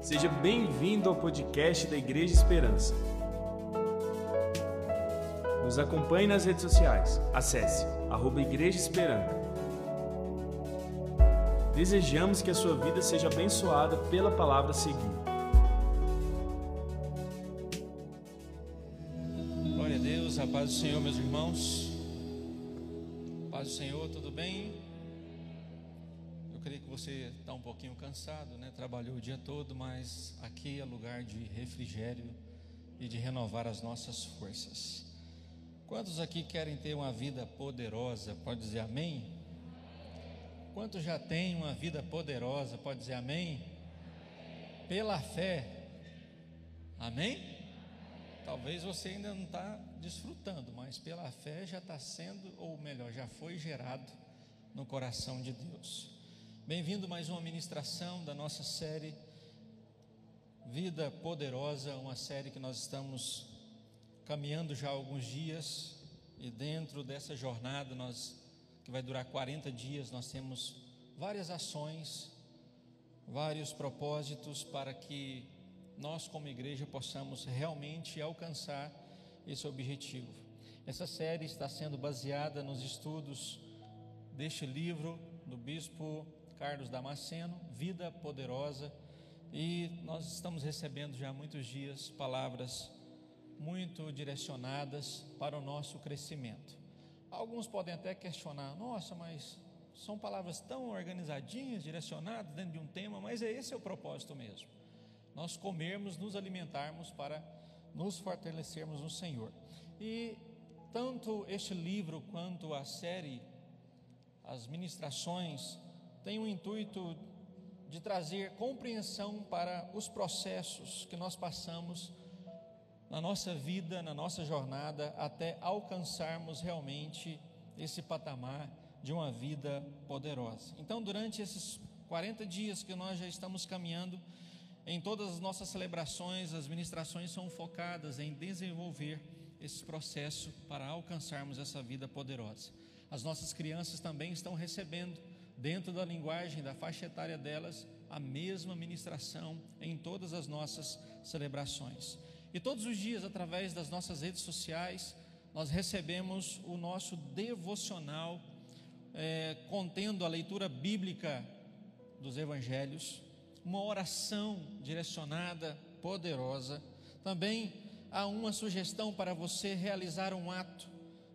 Seja bem-vindo ao podcast da Igreja Esperança. Nos acompanhe nas redes sociais. Acesse arroba Igreja Esperança. Desejamos que a sua vida seja abençoada pela palavra seguinte. Glória a Deus, a paz do Senhor, meus irmãos. Paz do Senhor, tudo bem? Você está um pouquinho cansado, né? Trabalhou o dia todo, mas aqui é lugar de refrigério e de renovar as nossas forças. Quantos aqui querem ter uma vida poderosa? Pode dizer amém? Quantos já têm uma vida poderosa? Pode dizer amém? Pela fé. Amém? Talvez você ainda não está desfrutando, mas pela fé já está sendo, ou melhor, já foi gerado no coração de Deus. Bem-vindo mais uma ministração da nossa série Vida Poderosa, uma série que nós estamos caminhando já há alguns dias e dentro dessa jornada nós que vai durar 40 dias, nós temos várias ações, vários propósitos para que nós como igreja possamos realmente alcançar esse objetivo. Essa série está sendo baseada nos estudos deste livro do bispo Carlos Damasceno, Vida Poderosa, e nós estamos recebendo já há muitos dias palavras muito direcionadas para o nosso crescimento. Alguns podem até questionar: nossa, mas são palavras tão organizadinhas, direcionadas dentro de um tema, mas é esse o propósito mesmo. Nós comermos, nos alimentarmos para nos fortalecermos no Senhor. E tanto este livro quanto a série, as ministrações, têm o intuito de trazer compreensão para os processos que nós passamos na nossa vida, na nossa jornada, até alcançarmos realmente esse patamar de uma vida poderosa. Então, durante esses 40 dias que nós já estamos caminhando, em todas as nossas celebrações, as ministrações são focadas em desenvolver esse processo para alcançarmos essa vida poderosa. As nossas crianças também estão recebendo, dentro da linguagem, da faixa etária delas, a mesma ministração em todas as nossas celebrações. E todos os dias, através das nossas redes sociais, nós recebemos o nosso devocional é, contendo a leitura bíblica dos evangelhos, uma oração direcionada, poderosa. Também há uma sugestão para você realizar um ato,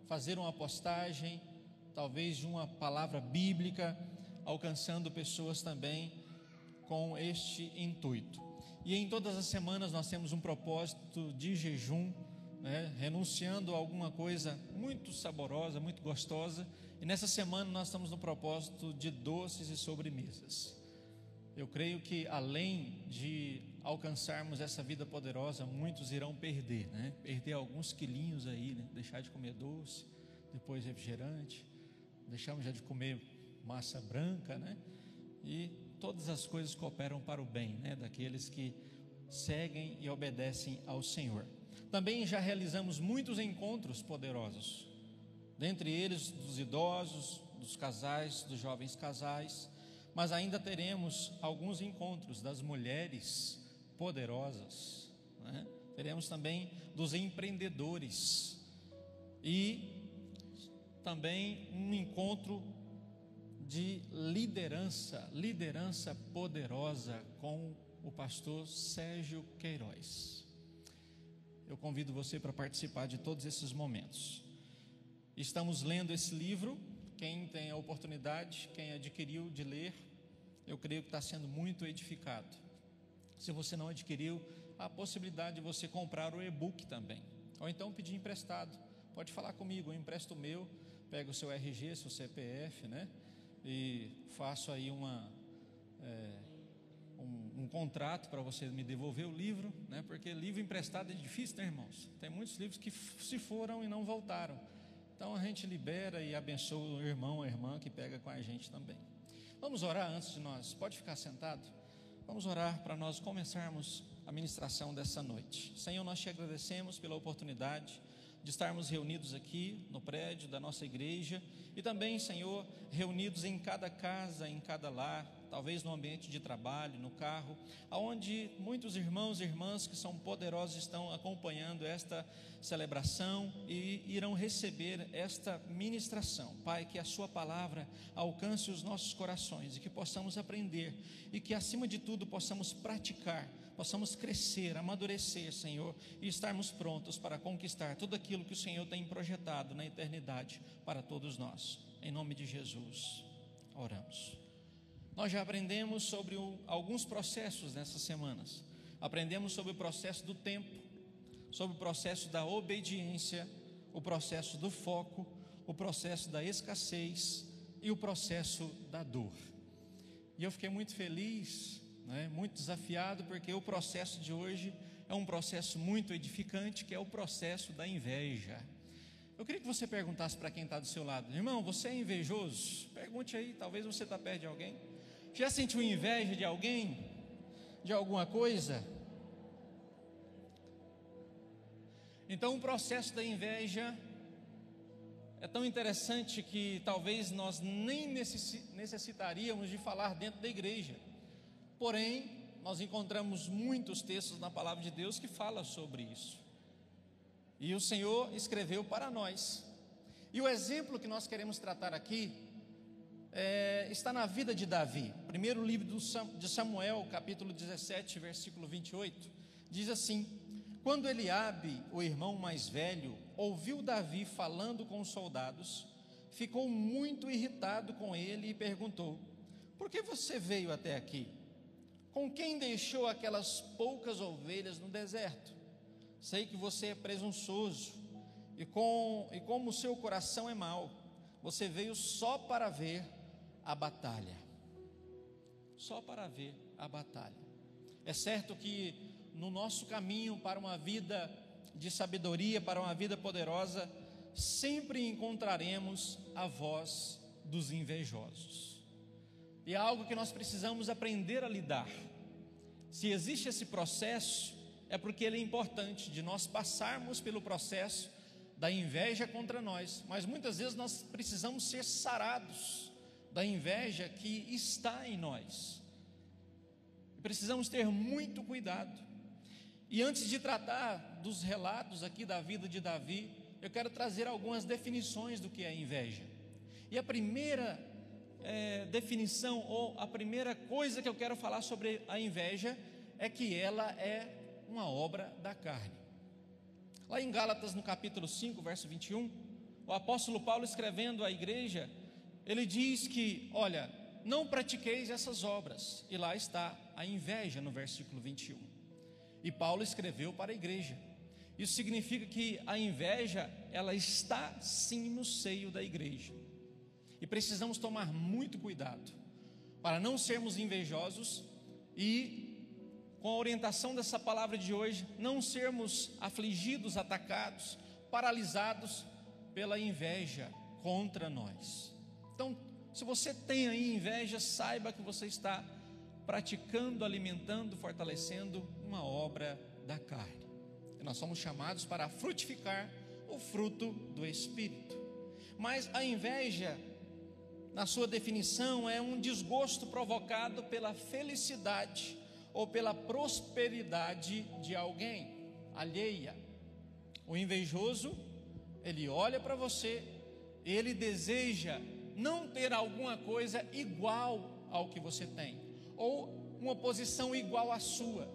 fazer uma postagem, talvez de uma palavra bíblica, alcançando pessoas também com este intuito. E em todas as semanas nós temos um propósito de jejum, né, renunciando a alguma coisa muito saborosa, muito gostosa. E nessa semana nós estamos no propósito de doces e sobremesas. Eu creio que além de alcançarmos essa vida poderosa, muitos irão perder, né? Perder alguns quilinhos aí, né? Deixar de comer doce, depois refrigerante, deixamos já de comer massa branca, né? E todas as coisas cooperam para o bem, né? Daqueles que seguem e obedecem ao Senhor. Também já realizamos muitos encontros poderosos, dentre eles dos idosos, dos casais, dos jovens casais mas ainda teremos alguns encontros das mulheres poderosas, né? teremos também dos empreendedores e também um encontro de liderança, liderança poderosa com o pastor Sérgio Queiroz. Eu convido você para participar de todos esses momentos. Estamos lendo esse livro quem tem a oportunidade, quem adquiriu de ler, eu creio que está sendo muito edificado. Se você não adquiriu, há a possibilidade de você comprar o e-book também, ou então pedir emprestado. Pode falar comigo, eu empresto o meu, pego o seu RG, seu CPF, né? E faço aí uma, é, um, um, contrato para você me devolver o livro, né? Porque livro emprestado é difícil, né, irmãos? Tem muitos livros que se foram e não voltaram. Então a gente libera e abençoa o irmão, a irmã que pega com a gente também. Vamos orar antes de nós, pode ficar sentado? Vamos orar para nós começarmos a ministração dessa noite. Senhor, nós te agradecemos pela oportunidade de estarmos reunidos aqui no prédio da nossa igreja e também, Senhor, reunidos em cada casa, em cada lar, talvez no ambiente de trabalho, no carro, aonde muitos irmãos e irmãs que são poderosos estão acompanhando esta celebração e irão receber esta ministração. Pai, que a Sua palavra alcance os nossos corações e que possamos aprender e que, acima de tudo, possamos praticar, possamos crescer, amadurecer, Senhor, e estarmos prontos para conquistar tudo aquilo que o Senhor tem projetado na eternidade para todos nós. Em nome de Jesus, oramos. Nós já aprendemos sobre o, alguns processos nessas semanas. Aprendemos sobre o processo do tempo, sobre o processo da obediência, o processo do foco, o processo da escassez e o processo da dor. E eu fiquei muito feliz, né, muito desafiado, porque o processo de hoje é um processo muito edificante, que é o processo da inveja. Eu queria que você perguntasse para quem está do seu lado, irmão, você é invejoso? Pergunte aí, talvez você está perto de alguém. Já sentiu inveja de alguém? De alguma coisa? Então, o processo da inveja é tão interessante que talvez nós nem necessitaríamos de falar dentro da igreja. Porém, nós encontramos muitos textos na palavra de Deus que falam sobre isso. E o Senhor escreveu para nós. E o exemplo que nós queremos tratar aqui é, está na vida de Davi. Primeiro livro de Samuel, capítulo 17, versículo 28, diz assim: Quando Eliabe, o irmão mais velho, ouviu Davi falando com os soldados, ficou muito irritado com ele e perguntou: Por que você veio até aqui? Com quem deixou aquelas poucas ovelhas no deserto? Sei que você é presunçoso e, com, e como o seu coração é mau, você veio só para ver a batalha. Só para ver a batalha. É certo que no nosso caminho para uma vida de sabedoria, para uma vida poderosa, sempre encontraremos a voz dos invejosos. E é algo que nós precisamos aprender a lidar. Se existe esse processo, é porque ele é importante de nós passarmos pelo processo da inveja contra nós, mas muitas vezes nós precisamos ser sarados da inveja que está em nós. Precisamos ter muito cuidado. E antes de tratar dos relatos aqui da vida de Davi, eu quero trazer algumas definições do que é inveja. E a primeira é, definição, ou a primeira coisa que eu quero falar sobre a inveja, é que ela é uma obra da carne. Lá em Gálatas, no capítulo 5, verso 21, o apóstolo Paulo escrevendo à igreja, ele diz que, olha, não pratiqueis essas obras, e lá está a inveja no versículo 21. E Paulo escreveu para a igreja. Isso significa que a inveja, ela está sim no seio da igreja. E precisamos tomar muito cuidado para não sermos invejosos e, com a orientação dessa palavra de hoje, não sermos afligidos, atacados, paralisados pela inveja contra nós. Então, se você tem aí inveja, saiba que você está praticando, alimentando, fortalecendo uma obra da carne. E nós somos chamados para frutificar o fruto do Espírito. Mas a inveja, na sua definição, é um desgosto provocado pela felicidade ou pela prosperidade de alguém alheia. O invejoso, ele olha para você, ele deseja não ter alguma coisa igual ao que você tem, ou uma posição igual à sua.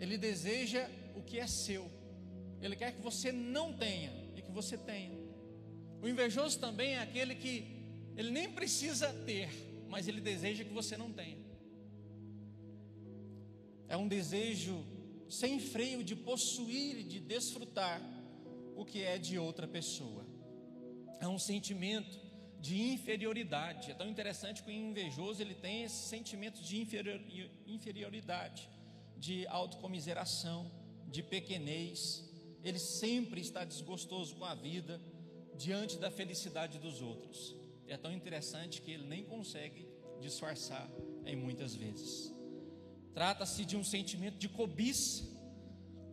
Ele deseja o que é seu. Ele quer que você não tenha e que você tenha. O invejoso também é aquele que ele nem precisa ter, mas ele deseja que você não tenha. É um desejo sem freio de possuir e de desfrutar o que é de outra pessoa. É um sentimento de inferioridade. É tão interessante que o invejoso ele tem esse sentimento de inferioridade, de autocomiseração, de pequenez. Ele sempre está desgostoso com a vida diante da felicidade dos outros. É tão interessante que ele nem consegue disfarçar em muitas vezes. Trata-se de um sentimento de cobiça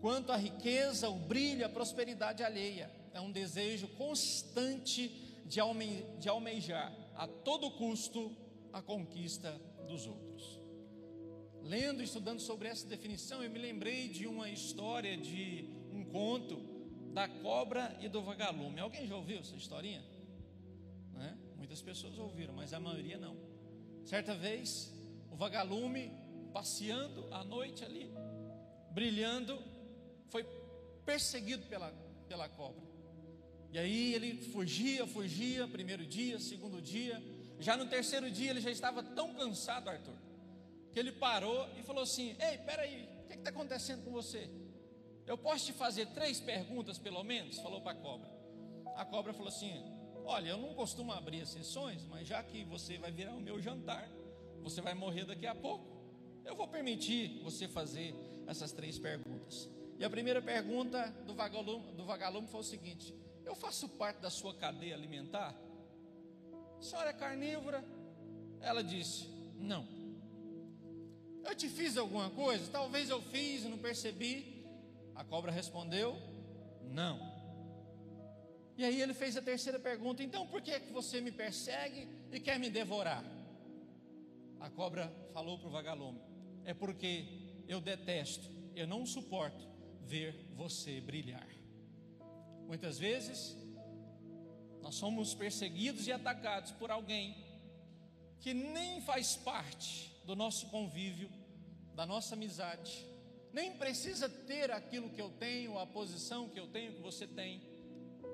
quanto à riqueza, o brilho, a prosperidade alheia. É um desejo constante de, alme, de almejar a todo custo a conquista dos outros. lendo e estudando sobre essa definição, eu me lembrei de uma história, de um conto da cobra e do vagalume. Alguém já ouviu essa historinha? Né? Muitas pessoas ouviram, mas a maioria não. Certa vez, o vagalume passeando à noite ali, brilhando, foi perseguido pela, pela cobra. E aí ele fugia, fugia, primeiro dia, segundo dia. Já no terceiro dia ele já estava tão cansado, Arthur, que ele parou e falou assim: Ei, peraí, o que está acontecendo com você? Eu posso te fazer três perguntas, pelo menos? Falou para a cobra. A cobra falou assim: Olha, eu não costumo abrir as sessões, mas já que você vai virar o meu jantar, você vai morrer daqui a pouco, eu vou permitir você fazer essas três perguntas. E a primeira pergunta do vagalume, do vagalume foi o seguinte: Eu faço parte da sua cadeia alimentar? A senhora é carnívora? Ela disse: Não. Eu te fiz alguma coisa? Talvez eu fiz e não percebi. A cobra respondeu: Não. E aí ele fez a terceira pergunta: Então por que, é que você me persegue e quer me devorar? A cobra falou para o vagalume: É porque eu detesto, eu não suporto ver você brilhar. Muitas vezes, nós somos perseguidos e atacados por alguém que nem faz parte do nosso convívio, da nossa amizade, nem precisa ter aquilo que eu tenho, a posição que eu tenho, que você tem,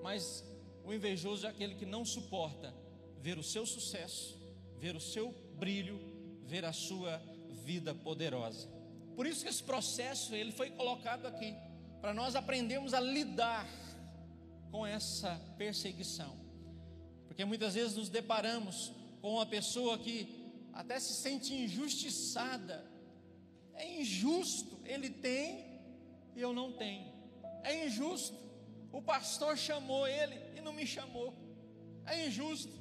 mas o invejoso é aquele que não suporta ver o seu sucesso, ver o seu brilho, ver a sua vida poderosa. Por isso que esse processo ele foi colocado aqui para nós aprendermos a lidar com essa perseguição. Porque muitas vezes nos deparamos com uma pessoa que até se sente injustiçada. É injusto, ele tem e eu não tenho. É injusto. O pastor chamou ele e não me chamou. É injusto.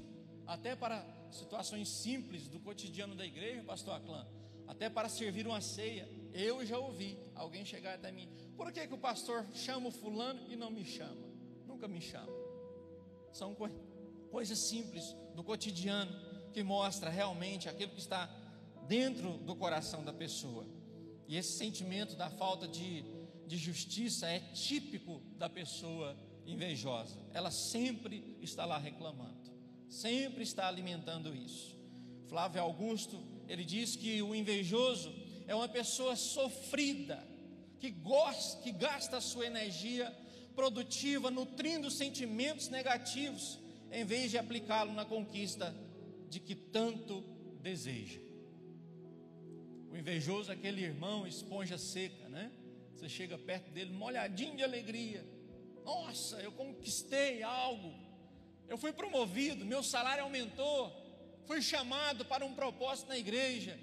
Até para situações simples do cotidiano da igreja, pastor Aclan, até para servir uma ceia, eu já ouvi alguém chegar até mim. Por que, que o pastor chama o fulano e não me chama? Nunca me chama. São co coisas simples do cotidiano que mostra realmente aquilo que está dentro do coração da pessoa. E esse sentimento da falta de, de justiça é típico da pessoa invejosa. Ela sempre está lá reclamando, sempre está alimentando isso. Flávio Augusto, ele diz que o invejoso é uma pessoa sofrida, que gosta, que gasta a sua energia produtiva nutrindo sentimentos negativos, em vez de aplicá-lo na conquista de que tanto deseja. O invejoso é aquele irmão esponja seca, né? Você chega perto dele molhadinho de alegria. Nossa, eu conquistei algo. Eu fui promovido, meu salário aumentou. Fui chamado para um propósito na igreja.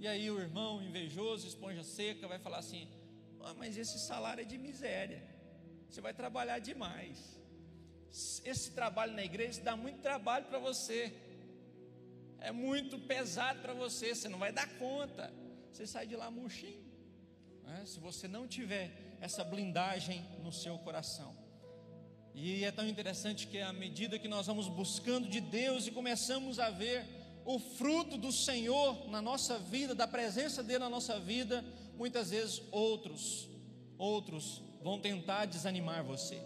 E aí o irmão invejoso, esponja seca, vai falar assim: ah, mas esse salário é de miséria. Você vai trabalhar demais. Esse trabalho na igreja dá muito trabalho para você. É muito pesado para você, você não vai dar conta. Você sai de lá murchinho. Né? Se você não tiver essa blindagem no seu coração. E é tão interessante que à medida que nós vamos buscando de Deus e começamos a ver o fruto do Senhor na nossa vida, da presença dele na nossa vida, muitas vezes outros, outros vão tentar desanimar você,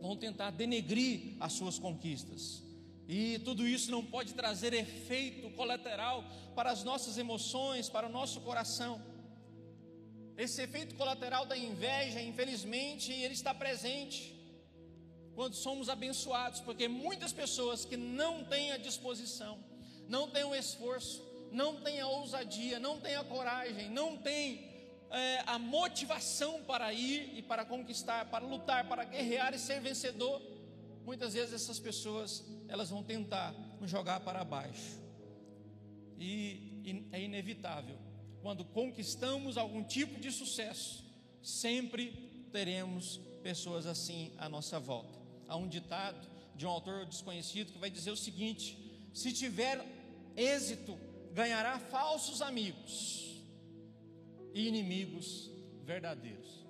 vão tentar denegrir as suas conquistas. E tudo isso não pode trazer efeito colateral para as nossas emoções, para o nosso coração. Esse efeito colateral da inveja, infelizmente, ele está presente quando somos abençoados, porque muitas pessoas que não têm a disposição, não tem o esforço, não tem a ousadia, não tem a coragem, não tem é, a motivação para ir e para conquistar, para lutar, para guerrear e ser vencedor, muitas vezes essas pessoas elas vão tentar jogar para baixo. E, e é inevitável, quando conquistamos algum tipo de sucesso, sempre teremos pessoas assim à nossa volta. Há um ditado de um autor desconhecido que vai dizer o seguinte: se tiver êxito, ganhará falsos amigos e inimigos verdadeiros.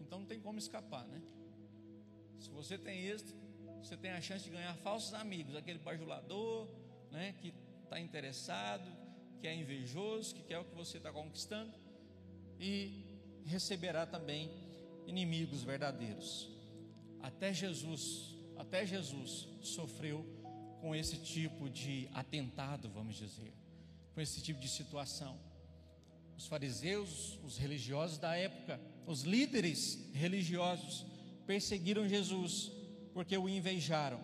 Então não tem como escapar, né? Se você tem êxito, você tem a chance de ganhar falsos amigos, aquele bajulador, né, que está interessado, que é invejoso, que quer o que você está conquistando, e receberá também inimigos verdadeiros. Até Jesus, até Jesus sofreu com esse tipo de atentado, vamos dizer, com esse tipo de situação. Os fariseus, os religiosos da época, os líderes religiosos perseguiram Jesus porque o invejaram,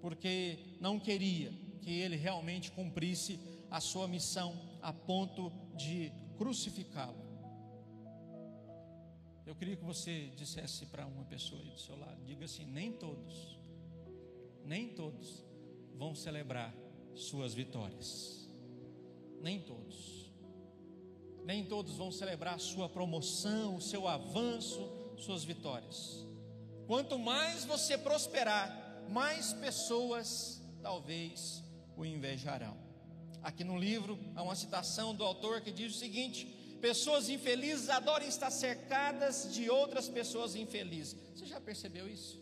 porque não queria que ele realmente cumprisse a sua missão a ponto de crucificá-lo. Eu queria que você dissesse para uma pessoa aí do seu lado, diga assim: nem todos, nem todos vão celebrar suas vitórias. Nem todos. Nem todos vão celebrar sua promoção, o seu avanço, suas vitórias. Quanto mais você prosperar, mais pessoas talvez o invejarão. Aqui no livro há uma citação do autor que diz o seguinte: Pessoas infelizes adoram estar cercadas de outras pessoas infelizes. Você já percebeu isso?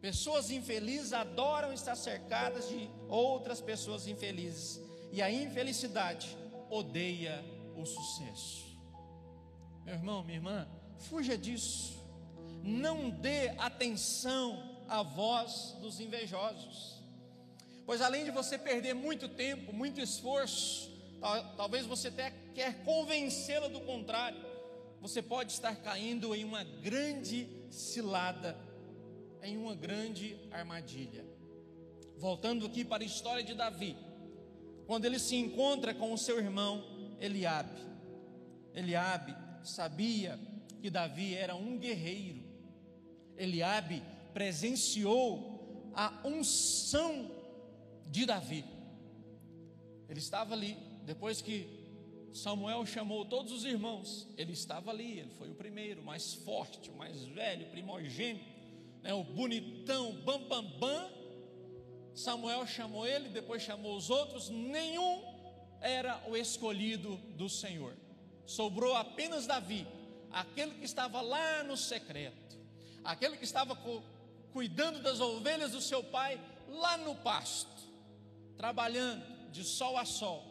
Pessoas infelizes adoram estar cercadas de outras pessoas infelizes. E a infelicidade odeia o sucesso. Meu irmão, minha irmã, fuja disso. Não dê atenção à voz dos invejosos. Pois além de você perder muito tempo, muito esforço, talvez você até quer convencê-la do contrário, você pode estar caindo em uma grande cilada em uma grande armadilha. Voltando aqui para a história de Davi, quando ele se encontra com o seu irmão Eliabe. Eliabe sabia que Davi era um guerreiro. Eliabe presenciou a unção de Davi. Ele estava ali, depois que Samuel chamou todos os irmãos, ele estava ali, ele foi o primeiro, o mais forte, o mais velho, primogênito né, o bonitão, bam, bam, bam. Samuel chamou ele, depois chamou os outros, nenhum era o escolhido do Senhor. Sobrou apenas Davi, aquele que estava lá no secreto, aquele que estava cuidando das ovelhas do seu pai lá no pasto, trabalhando de sol a sol.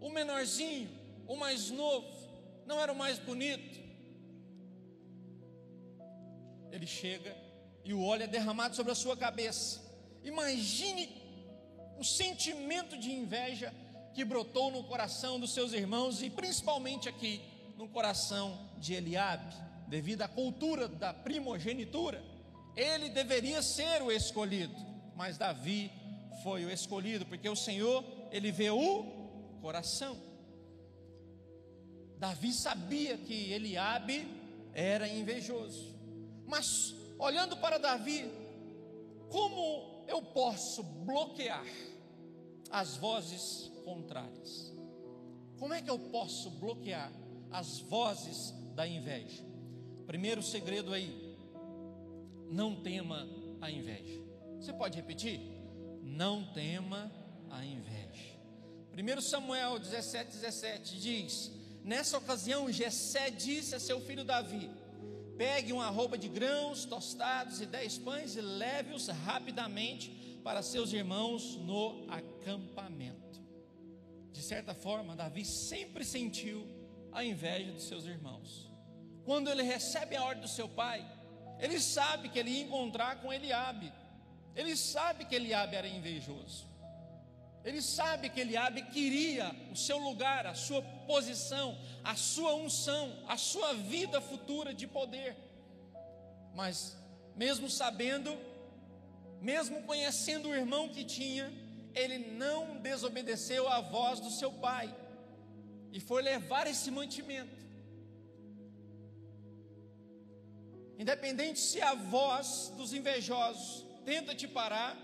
O menorzinho, o mais novo, não era o mais bonito. Ele chega e o óleo é derramado sobre a sua cabeça. Imagine o sentimento de inveja que brotou no coração dos seus irmãos e principalmente aqui no coração de Eliabe, devido à cultura da primogenitura. Ele deveria ser o escolhido, mas Davi foi o escolhido, porque o Senhor, ele vê o coração. Davi sabia que Eliabe era invejoso, mas olhando para Davi, como eu posso bloquear as vozes contrárias? Como é que eu posso bloquear as vozes da inveja? Primeiro segredo aí, não tema a inveja. Você pode repetir? Não tema a inveja. 1 Samuel 17, 17 diz: Nessa ocasião, Jessé disse a seu filho Davi: Pegue uma roupa de grãos tostados e dez pães e leve-os rapidamente para seus irmãos no acampamento. De certa forma, Davi sempre sentiu a inveja dos seus irmãos. Quando ele recebe a ordem do seu pai, ele sabe que ele ia encontrar com Eliabe. Ele sabe que Eliabe era invejoso. Ele sabe que Eliabe queria o seu lugar, a sua posição, a sua unção, a sua vida futura de poder. Mas mesmo sabendo, mesmo conhecendo o irmão que tinha, ele não desobedeceu à voz do seu pai e foi levar esse mantimento. Independente se a voz dos invejosos tenta te parar,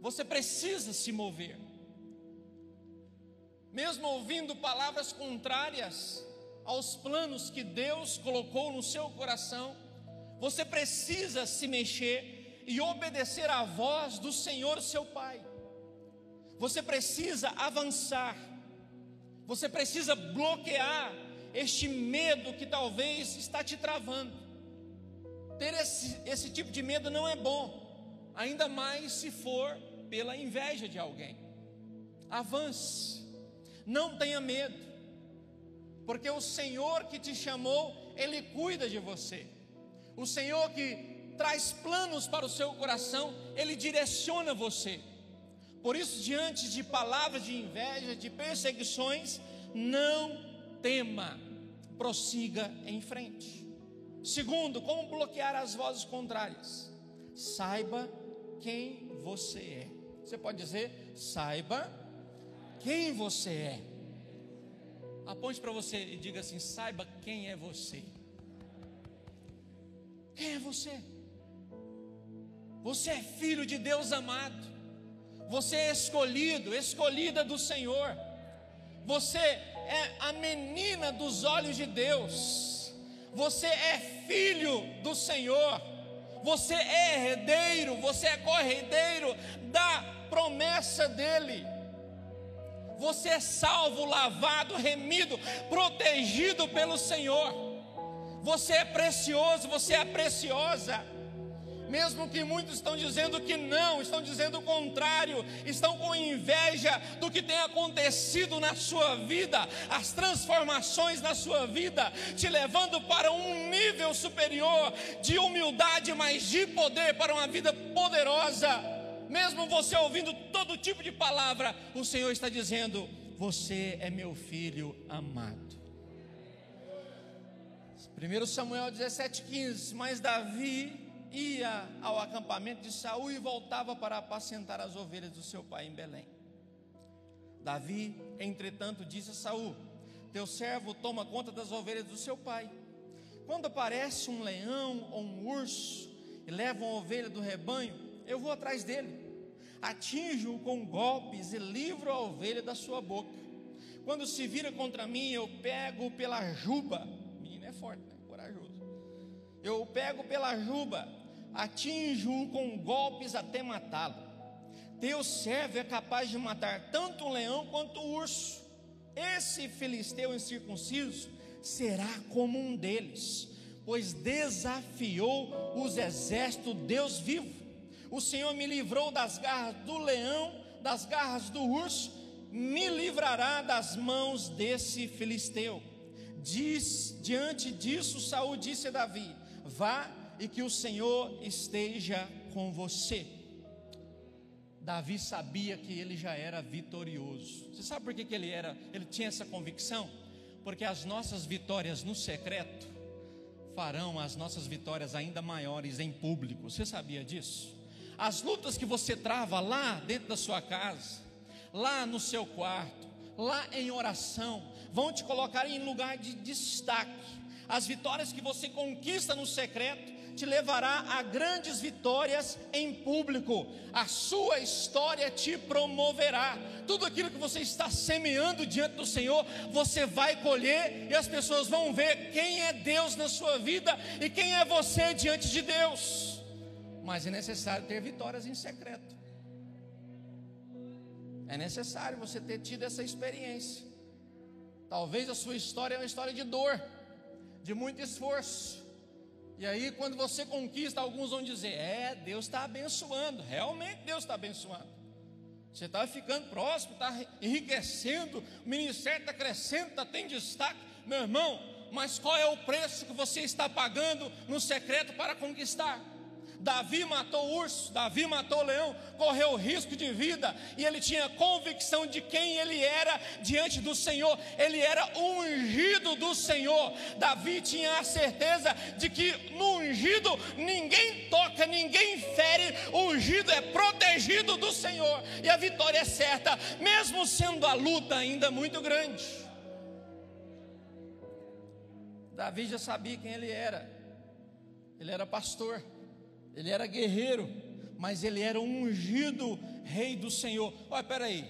você precisa se mover. Mesmo ouvindo palavras contrárias aos planos que Deus colocou no seu coração, você precisa se mexer e obedecer à voz do Senhor, seu Pai. Você precisa avançar. Você precisa bloquear este medo que talvez está te travando. Ter esse, esse tipo de medo não é bom, ainda mais se for pela inveja de alguém. Avance. Não tenha medo, porque o Senhor que te chamou, Ele cuida de você. O Senhor que traz planos para o seu coração, Ele direciona você. Por isso, diante de palavras de inveja, de perseguições, não tema, prossiga em frente. Segundo, como bloquear as vozes contrárias? Saiba quem você é. Você pode dizer, saiba quem você é. Aponte para você e diga assim: saiba quem é você. Quem é você? Você é filho de Deus amado. Você é escolhido, escolhida do Senhor. Você é a menina dos olhos de Deus. Você é filho do Senhor. Você é herdeiro, você é corredeiro da promessa dele. Você é salvo, lavado, remido, protegido pelo Senhor. Você é precioso, você é preciosa mesmo que muitos estão dizendo que não, estão dizendo o contrário, estão com inveja do que tem acontecido na sua vida, as transformações na sua vida, te levando para um nível superior de humildade, mas de poder, para uma vida poderosa. Mesmo você ouvindo todo tipo de palavra, o Senhor está dizendo: Você é meu filho amado. 1 Samuel 17,15, mas Davi ia ao acampamento de Saul e voltava para apacentar as ovelhas do seu pai em Belém. Davi, entretanto, disse a Saul: Teu servo toma conta das ovelhas do seu pai. Quando aparece um leão ou um urso e leva uma ovelha do rebanho, eu vou atrás dele, atinjo-o com golpes e livro a ovelha da sua boca. Quando se vira contra mim, eu pego pela juba. Menino é forte, né? Corajoso. Eu pego pela juba atinjo-o com golpes até matá-lo. Teu servo é capaz de matar tanto o leão quanto o urso. Esse filisteu incircunciso será como um deles, pois desafiou os exércitos Deus vivo. O Senhor me livrou das garras do leão, das garras do urso, me livrará das mãos desse filisteu. Diz, diante disso, Saul disse a Davi: Vá e que o Senhor esteja com você. Davi sabia que ele já era vitorioso. Você sabe por que, que ele era? Ele tinha essa convicção? Porque as nossas vitórias no secreto farão as nossas vitórias ainda maiores em público. Você sabia disso? As lutas que você trava lá dentro da sua casa, lá no seu quarto, lá em oração, vão te colocar em lugar de destaque. As vitórias que você conquista no secreto te levará a grandes vitórias em público. A sua história te promoverá. Tudo aquilo que você está semeando diante do Senhor, você vai colher e as pessoas vão ver quem é Deus na sua vida e quem é você diante de Deus. Mas é necessário ter vitórias em secreto. É necessário você ter tido essa experiência. Talvez a sua história é uma história de dor, de muito esforço e aí, quando você conquista, alguns vão dizer: É, Deus está abençoando. Realmente, Deus está abençoando. Você está ficando próximo, está enriquecendo, o ministério está crescendo, está tendo destaque. Meu irmão, mas qual é o preço que você está pagando no secreto para conquistar? Davi matou o urso, Davi matou o leão, correu risco de vida e ele tinha convicção de quem ele era diante do Senhor. Ele era ungido do Senhor. Davi tinha a certeza de que no ungido ninguém toca, ninguém fere. O ungido é protegido do Senhor e a vitória é certa, mesmo sendo a luta ainda muito grande. Davi já sabia quem ele era. Ele era pastor ele era guerreiro, mas ele era ungido rei do Senhor. Olha, peraí,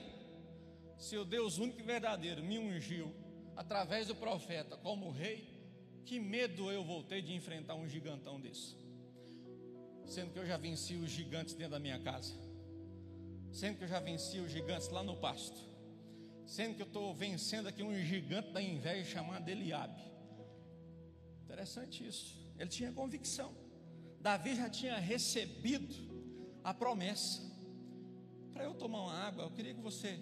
se o Deus único e verdadeiro me ungiu através do profeta como rei, que medo eu voltei de enfrentar um gigantão desse, sendo que eu já venci os gigantes dentro da minha casa, sendo que eu já venci os gigantes lá no pasto, sendo que eu estou vencendo aqui um gigante da inveja chamado Eliabe. Interessante isso. Ele tinha convicção. Davi já tinha recebido a promessa. Para eu tomar uma água, eu queria que você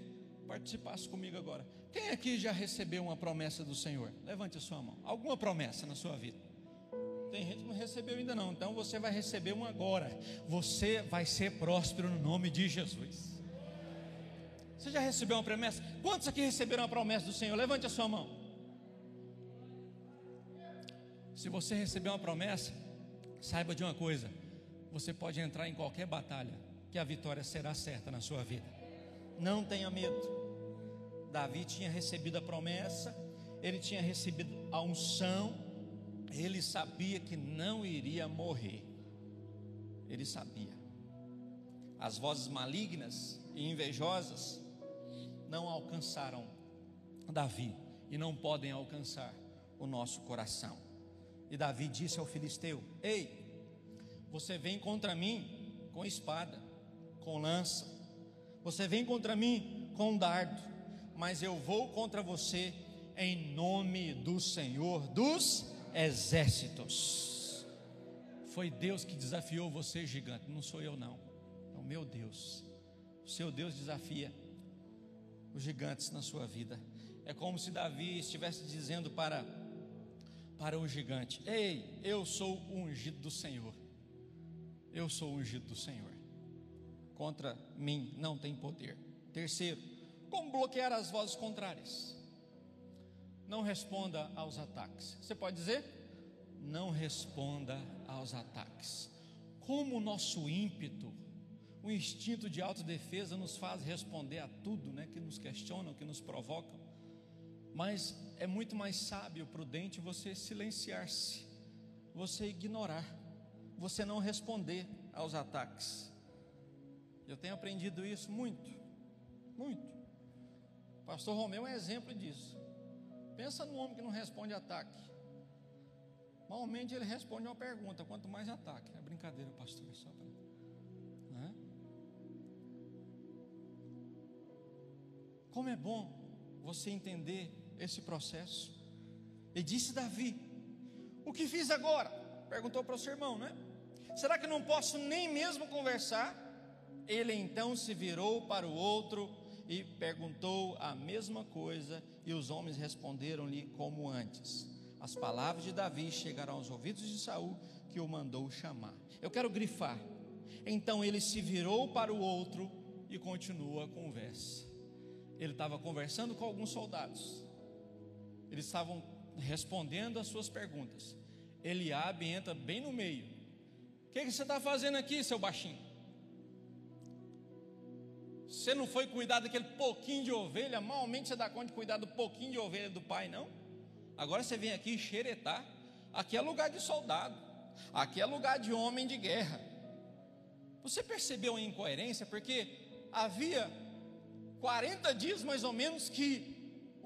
participasse comigo agora. Quem aqui já recebeu uma promessa do Senhor? Levante a sua mão. Alguma promessa na sua vida? Tem gente que não recebeu ainda não, então você vai receber uma agora. Você vai ser próspero no nome de Jesus. Você já recebeu uma promessa? Quantos aqui receberam a promessa do Senhor? Levante a sua mão. Se você recebeu uma promessa, saiba de uma coisa: você pode entrar em qualquer batalha, que a vitória será certa na sua vida. Não tenha medo. Davi tinha recebido a promessa, ele tinha recebido a unção, ele sabia que não iria morrer. Ele sabia. As vozes malignas e invejosas não alcançaram Davi e não podem alcançar o nosso coração. E Davi disse ao filisteu: Ei, você vem contra mim com espada, com lança, você vem contra mim com dardo, mas eu vou contra você em nome do Senhor dos exércitos. Foi Deus que desafiou você, gigante, não sou eu, não, é o meu Deus. O seu Deus desafia os gigantes na sua vida. É como se Davi estivesse dizendo para, para o gigante: Ei, eu sou o ungido do Senhor. Eu sou o ungido do Senhor. Contra mim não tem poder. Terceiro, como bloquear as vozes contrárias? Não responda aos ataques. Você pode dizer? Não responda aos ataques. Como o nosso ímpeto o instinto de autodefesa nos faz responder a tudo, né, que nos questionam, que nos provocam. Mas é muito mais sábio, prudente você silenciar-se, você ignorar, você não responder aos ataques. Eu tenho aprendido isso muito, muito. Pastor Romeu é exemplo disso. Pensa no homem que não responde ataque. Normalmente ele responde uma pergunta, quanto mais ataque. É brincadeira, pastor, só para. Como é bom você entender esse processo. E disse Davi: O que fiz agora? Perguntou para o seu irmão, né? Será que não posso nem mesmo conversar? Ele então se virou para o outro e perguntou a mesma coisa, e os homens responderam-lhe como antes. As palavras de Davi chegaram aos ouvidos de Saul, que o mandou chamar. Eu quero grifar. Então ele se virou para o outro e continua a conversa ele estava conversando com alguns soldados. Eles estavam respondendo às suas perguntas. Eliabe entra bem no meio. O que, que você está fazendo aqui, seu baixinho? Você não foi cuidar daquele pouquinho de ovelha? Malmente você dá conta de cuidar do pouquinho de ovelha do pai, não? Agora você vem aqui xeretar. Aqui é lugar de soldado. Aqui é lugar de homem de guerra. Você percebeu a incoerência? Porque havia 40 dias mais ou menos que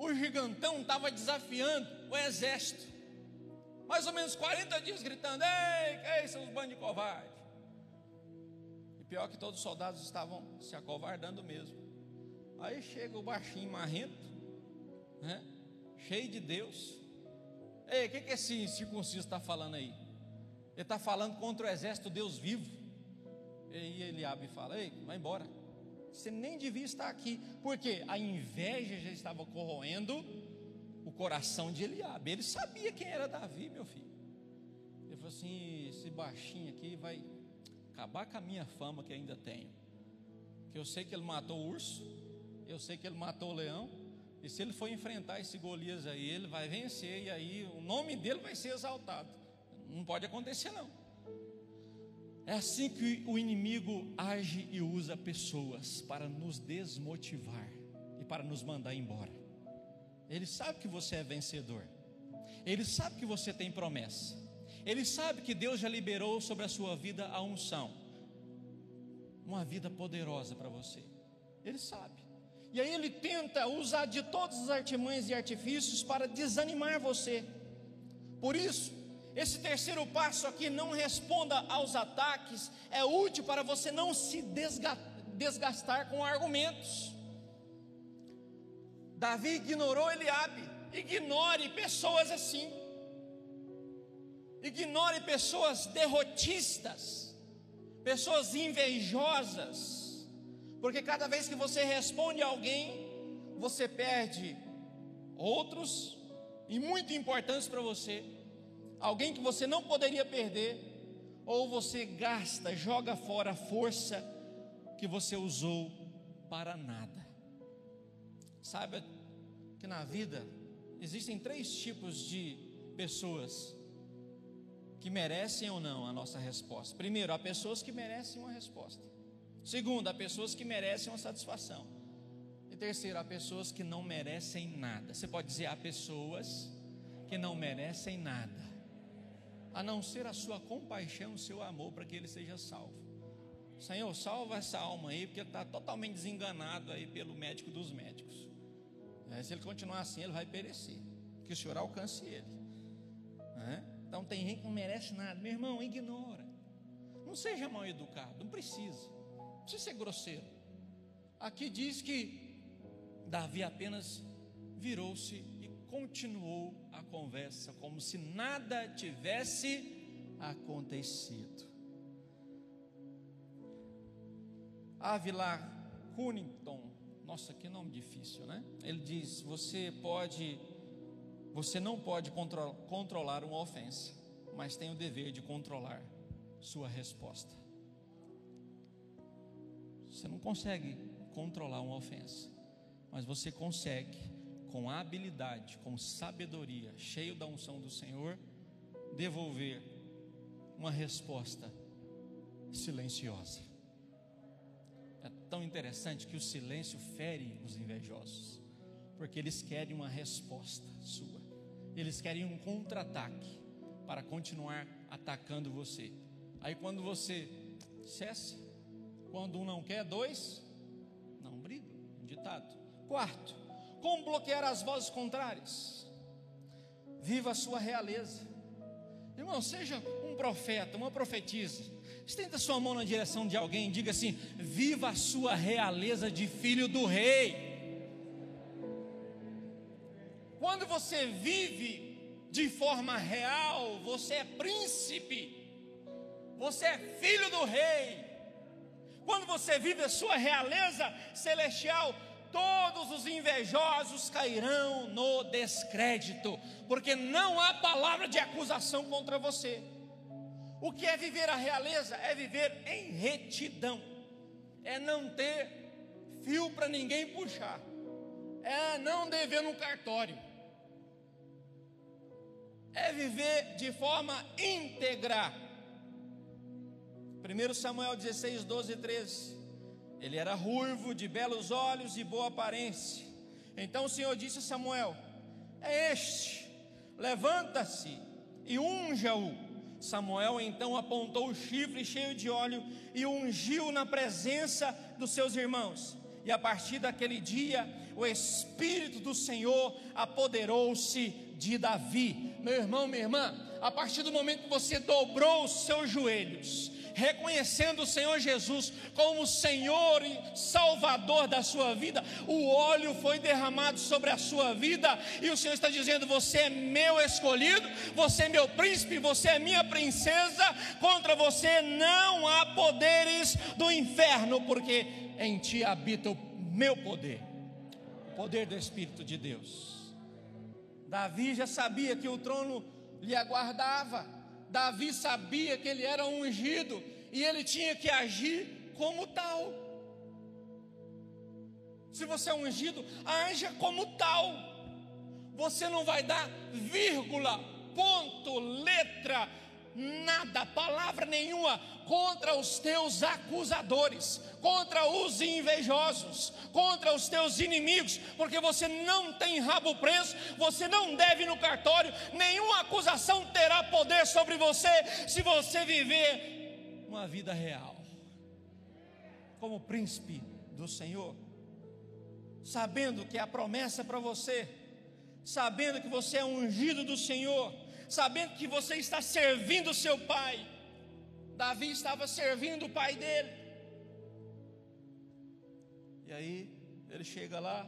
o gigantão estava desafiando o exército. Mais ou menos 40 dias gritando: Ei, que é seus bandos de covarde. E pior que todos os soldados estavam se acovardando mesmo. Aí chega o baixinho marrento, né? cheio de Deus. Ei, o que, que esse circunciso está falando aí? Ele está falando contra o exército Deus vivo. E ele abre e fala: Ei, vai embora. Você nem devia estar aqui, porque a inveja já estava corroendo o coração de Eliabe. Ele sabia quem era Davi, meu filho. Ele falou assim: esse baixinho aqui vai acabar com a minha fama que ainda tenho. Que eu sei que ele matou o urso, eu sei que ele matou o leão, e se ele for enfrentar esse Golias aí, ele vai vencer, e aí o nome dele vai ser exaltado. Não pode acontecer, não. É assim que o inimigo age e usa pessoas para nos desmotivar e para nos mandar embora. Ele sabe que você é vencedor. Ele sabe que você tem promessa. Ele sabe que Deus já liberou sobre a sua vida a unção. Uma vida poderosa para você. Ele sabe. E aí ele tenta usar de todos os artimanhos e artifícios para desanimar você. Por isso, esse terceiro passo aqui, não responda aos ataques, é útil para você não se desgastar com argumentos. Davi ignorou Eliabe, ignore pessoas assim. Ignore pessoas derrotistas, pessoas invejosas, porque cada vez que você responde a alguém, você perde outros e muito importantes para você, alguém que você não poderia perder, ou você gasta, joga fora a força que você usou para nada. Saiba que na vida existem três tipos de pessoas que merecem ou não a nossa resposta. Primeiro, há pessoas que merecem uma resposta. Segundo, há pessoas que merecem uma satisfação. E terceiro, há pessoas que não merecem nada. Você pode dizer, há pessoas que não merecem nada, a não ser a sua compaixão, o seu amor para que ele seja salvo. Senhor, salva essa alma aí, porque está totalmente desenganado aí pelo médico dos médicos. É, se ele continuar assim, ele vai perecer. Que o Senhor alcance ele. É? Então tem gente que não merece nada. Meu irmão, ignora. Não seja mal educado, não precisa. Não precisa ser grosseiro. Aqui diz que Davi apenas virou-se continuou a conversa como se nada tivesse acontecido. Avilar Cunnington, nossa, que nome difícil, né? Ele diz: você pode você não pode contro controlar uma ofensa, mas tem o dever de controlar sua resposta. Você não consegue controlar uma ofensa, mas você consegue, com habilidade, com sabedoria, cheio da unção do Senhor, devolver uma resposta silenciosa. É tão interessante que o silêncio fere os invejosos, porque eles querem uma resposta sua eles querem um contra-ataque para continuar atacando você. Aí quando você cessa, quando um não quer, dois não brigam. Ditado. Quarto, como bloquear as vozes contrárias? Viva a sua realeza. Irmão, seja um profeta, uma profetisa. Estenda sua mão na direção de alguém e diga assim: Viva a sua realeza de filho do rei. Quando você vive de forma real, você é príncipe, você é filho do rei. Quando você vive a sua realeza celestial, todos os invejosos cairão no descrédito, porque não há palavra de acusação contra você. O que é viver a realeza? É viver em retidão, é não ter fio para ninguém puxar, é não dever no cartório é viver de forma íntegra. 1 Samuel 16, 12 e 13. Ele era ruivo, de belos olhos e boa aparência. Então o Senhor disse a Samuel: É este, levanta-se e unja-o. Samuel então apontou o chifre cheio de óleo e ungiu na presença dos seus irmãos. E a partir daquele dia, o Espírito do Senhor apoderou-se de Davi meu irmão, minha irmã, a partir do momento que você dobrou os seus joelhos, reconhecendo o Senhor Jesus como Senhor e Salvador da sua vida, o óleo foi derramado sobre a sua vida, e o Senhor está dizendo: Você é meu escolhido, você é meu príncipe, você é minha princesa, contra você não há poderes do inferno, porque em ti habita o meu poder, o poder do Espírito de Deus. Davi já sabia que o trono lhe aguardava. Davi sabia que ele era ungido e ele tinha que agir como tal. Se você é ungido, haja como tal. Você não vai dar vírgula, ponto, letra, nada, palavra nenhuma contra os teus acusadores, contra os invejosos, contra os teus inimigos, porque você não tem rabo preso, você não deve no cartório, nenhuma acusação terá poder sobre você se você viver uma vida real, como príncipe do Senhor, sabendo que a promessa é para você, sabendo que você é ungido do Senhor sabendo que você está servindo o seu pai. Davi estava servindo o pai dele. E aí ele chega lá,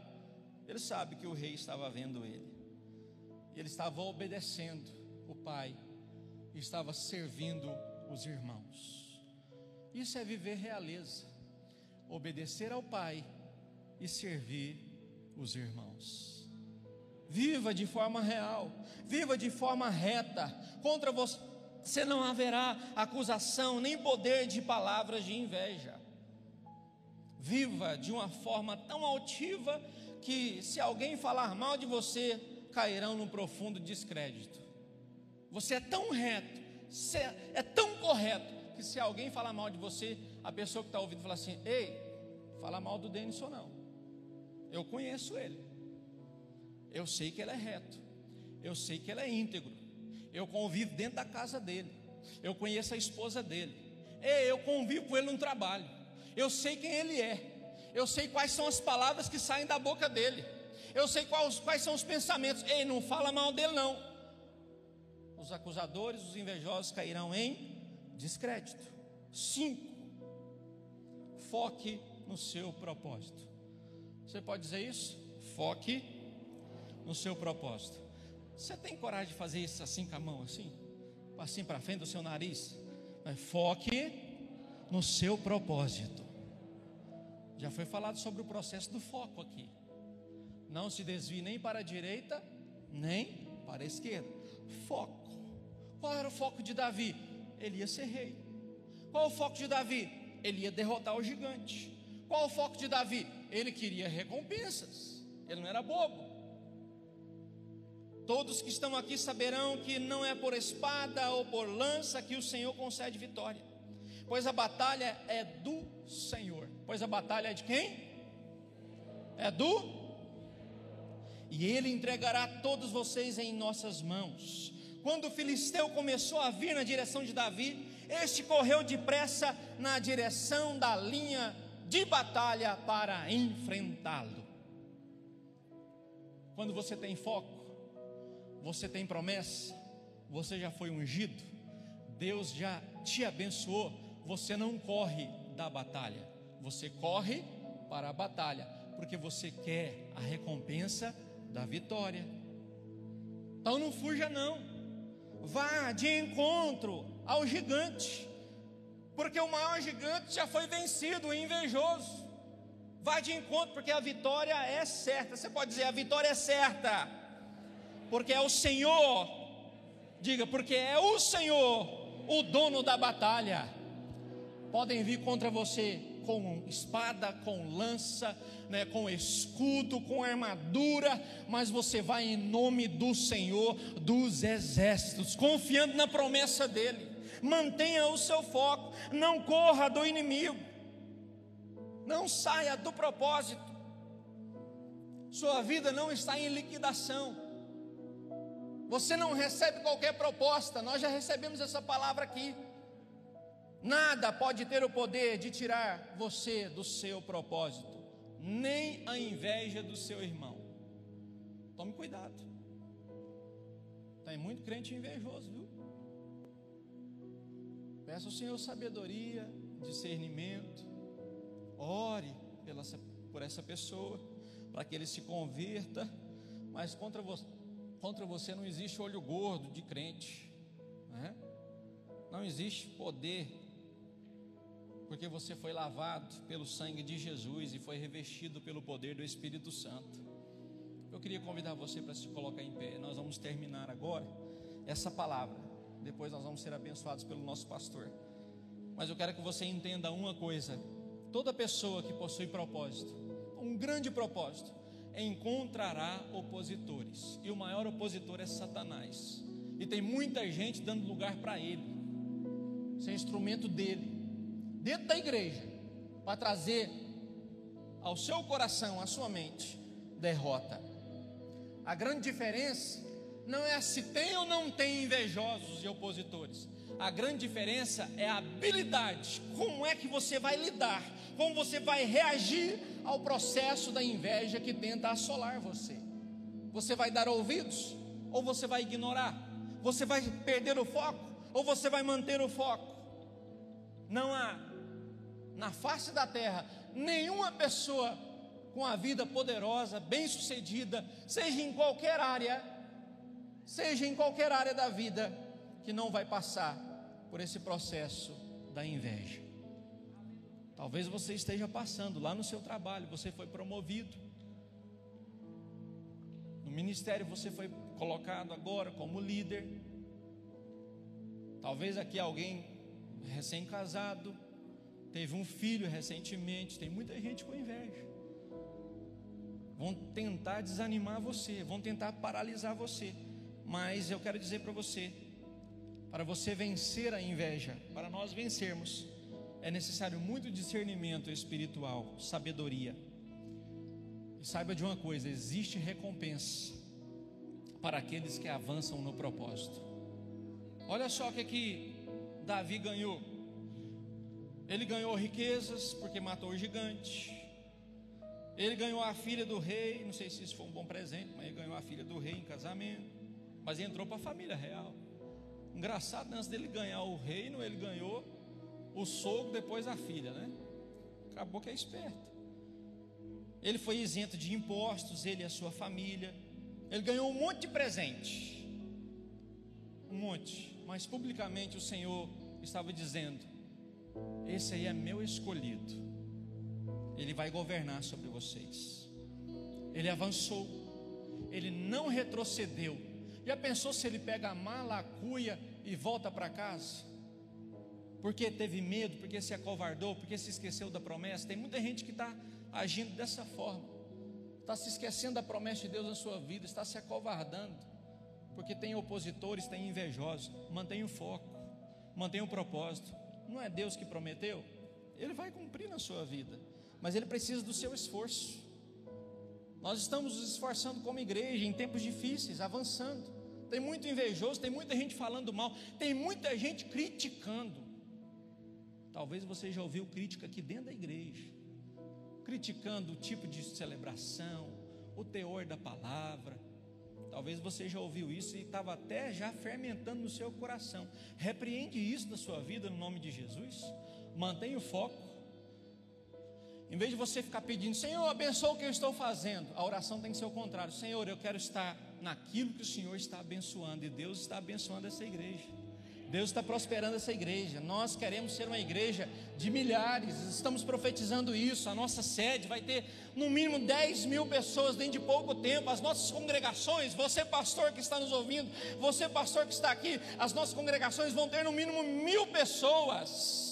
ele sabe que o rei estava vendo ele. E ele estava obedecendo o pai e estava servindo os irmãos. Isso é viver realeza. Obedecer ao pai e servir os irmãos. Viva de forma real, viva de forma reta. Contra você não haverá acusação nem poder de palavras de inveja. Viva de uma forma tão altiva que, se alguém falar mal de você, cairão num profundo descrédito. Você é tão reto, é tão correto, que se alguém falar mal de você, a pessoa que está ouvindo fala assim: Ei, fala mal do Denison não. Eu conheço ele. Eu sei que ele é reto. Eu sei que ele é íntegro. Eu convivo dentro da casa dele. Eu conheço a esposa dele. Eu convivo com ele no trabalho. Eu sei quem ele é. Eu sei quais são as palavras que saem da boca dele. Eu sei quais, quais são os pensamentos. Ei, não fala mal dele, não. Os acusadores, os invejosos cairão em descrédito. Cinco. Foque no seu propósito. Você pode dizer isso? Foque no seu propósito. Você tem coragem de fazer isso assim com a mão, assim? Assim para frente do seu nariz? Mas foque no seu propósito. Já foi falado sobre o processo do foco aqui. Não se desvie nem para a direita, nem para a esquerda. Foco. Qual era o foco de Davi? Ele ia ser rei. Qual o foco de Davi? Ele ia derrotar o gigante. Qual o foco de Davi? Ele queria recompensas. Ele não era bobo. Todos que estão aqui saberão que não é por espada ou por lança que o Senhor concede vitória, pois a batalha é do Senhor. Pois a batalha é de quem? É do e ele entregará todos vocês em nossas mãos. Quando o filisteu começou a vir na direção de Davi, este correu depressa na direção da linha de batalha para enfrentá-lo. Quando você tem foco, você tem promessa, você já foi ungido, Deus já te abençoou, você não corre da batalha, você corre para a batalha, porque você quer a recompensa da vitória. Então não fuja não. Vá de encontro ao gigante. Porque o maior gigante já foi vencido, o invejoso. Vá de encontro, porque a vitória é certa. Você pode dizer, a vitória é certa porque é o Senhor, diga, porque é o Senhor o dono da batalha. Podem vir contra você com espada, com lança, né, com escudo, com armadura, mas você vai em nome do Senhor dos exércitos, confiando na promessa dele. Mantenha o seu foco, não corra do inimigo, não saia do propósito. Sua vida não está em liquidação. Você não recebe qualquer proposta, nós já recebemos essa palavra aqui. Nada pode ter o poder de tirar você do seu propósito, nem a inveja do seu irmão. Tome cuidado. Tem muito crente invejoso, viu? Peça ao Senhor sabedoria, discernimento. Ore pela, por essa pessoa, para que ele se converta. Mas contra você contra você não existe olho gordo de crente, né? não existe poder, porque você foi lavado pelo sangue de Jesus e foi revestido pelo poder do Espírito Santo. Eu queria convidar você para se colocar em pé. Nós vamos terminar agora essa palavra. Depois nós vamos ser abençoados pelo nosso pastor. Mas eu quero que você entenda uma coisa: toda pessoa que possui propósito, um grande propósito, encontrará opositores, e o maior opositor é Satanás. E tem muita gente dando lugar para ele, ser instrumento dele, dentro da igreja, para trazer ao seu coração, à sua mente, derrota. A grande diferença não é se tem ou não tem invejosos e opositores. A grande diferença é a habilidade, como é que você vai lidar, como você vai reagir ao processo da inveja que tenta assolar você. Você vai dar ouvidos ou você vai ignorar? Você vai perder o foco ou você vai manter o foco? Não há na face da terra nenhuma pessoa com a vida poderosa, bem-sucedida, seja em qualquer área, seja em qualquer área da vida, que não vai passar por esse processo da inveja. Talvez você esteja passando lá no seu trabalho, você foi promovido. No ministério você foi colocado agora como líder. Talvez aqui alguém recém-casado, teve um filho recentemente, tem muita gente com inveja. Vão tentar desanimar você, vão tentar paralisar você. Mas eu quero dizer para você, para você vencer a inveja, para nós vencermos, é necessário muito discernimento espiritual, sabedoria. E saiba de uma coisa: existe recompensa para aqueles que avançam no propósito. Olha só o que, que Davi ganhou. Ele ganhou riquezas porque matou o gigante. Ele ganhou a filha do rei. Não sei se isso foi um bom presente, mas ele ganhou a filha do rei em casamento. Mas entrou para a família real. Engraçado, antes dele ganhar o reino, ele ganhou o sogro, depois a filha, né? Acabou que é esperto. Ele foi isento de impostos, ele e a sua família. Ele ganhou um monte de presente. Um monte. Mas publicamente o Senhor estava dizendo: Esse aí é meu escolhido. Ele vai governar sobre vocês. Ele avançou. Ele não retrocedeu. Já pensou se ele pega a mala, a cuia e volta para casa? Porque teve medo, porque se acovardou, porque se esqueceu da promessa. Tem muita gente que está agindo dessa forma, está se esquecendo da promessa de Deus na sua vida, está se acovardando, porque tem opositores, tem invejosos. Mantenha o foco, mantenha o propósito. Não é Deus que prometeu, Ele vai cumprir na sua vida, mas Ele precisa do seu esforço. Nós estamos nos esforçando como igreja em tempos difíceis, avançando. Tem muito invejoso, tem muita gente falando mal, tem muita gente criticando. Talvez você já ouviu crítica aqui dentro da igreja criticando o tipo de celebração, o teor da palavra. Talvez você já ouviu isso e estava até já fermentando no seu coração. Repreende isso da sua vida no nome de Jesus. Mantenha o foco. Em vez de você ficar pedindo, Senhor, abençoa o que eu estou fazendo, a oração tem que ser o contrário. Senhor, eu quero estar naquilo que o Senhor está abençoando, e Deus está abençoando essa igreja. Deus está prosperando essa igreja. Nós queremos ser uma igreja de milhares. Estamos profetizando isso. A nossa sede vai ter no mínimo 10 mil pessoas dentro de pouco tempo. As nossas congregações, você pastor que está nos ouvindo, você pastor que está aqui, as nossas congregações vão ter no mínimo mil pessoas.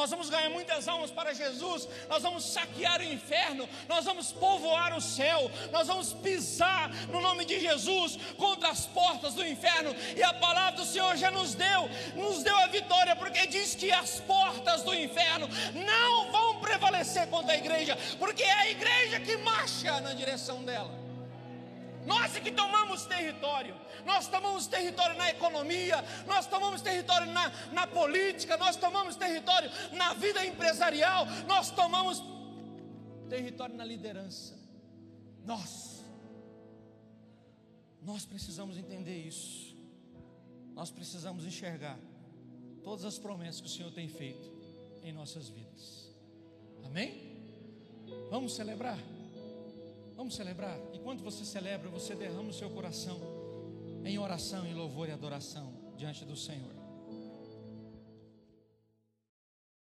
Nós vamos ganhar muitas almas para Jesus, nós vamos saquear o inferno, nós vamos povoar o céu, nós vamos pisar no nome de Jesus contra as portas do inferno, e a palavra do Senhor já nos deu, nos deu a vitória, porque diz que as portas do inferno não vão prevalecer contra a igreja, porque é a igreja que marcha na direção dela. Nós é que tomamos território, nós tomamos território na economia, nós tomamos território na, na política, nós tomamos território na vida empresarial, nós tomamos território na liderança. Nós, nós precisamos entender isso, nós precisamos enxergar todas as promessas que o Senhor tem feito em nossas vidas. Amém? Vamos celebrar. Vamos celebrar. E quando você celebra, você derrama o seu coração em oração, em louvor e adoração diante do Senhor.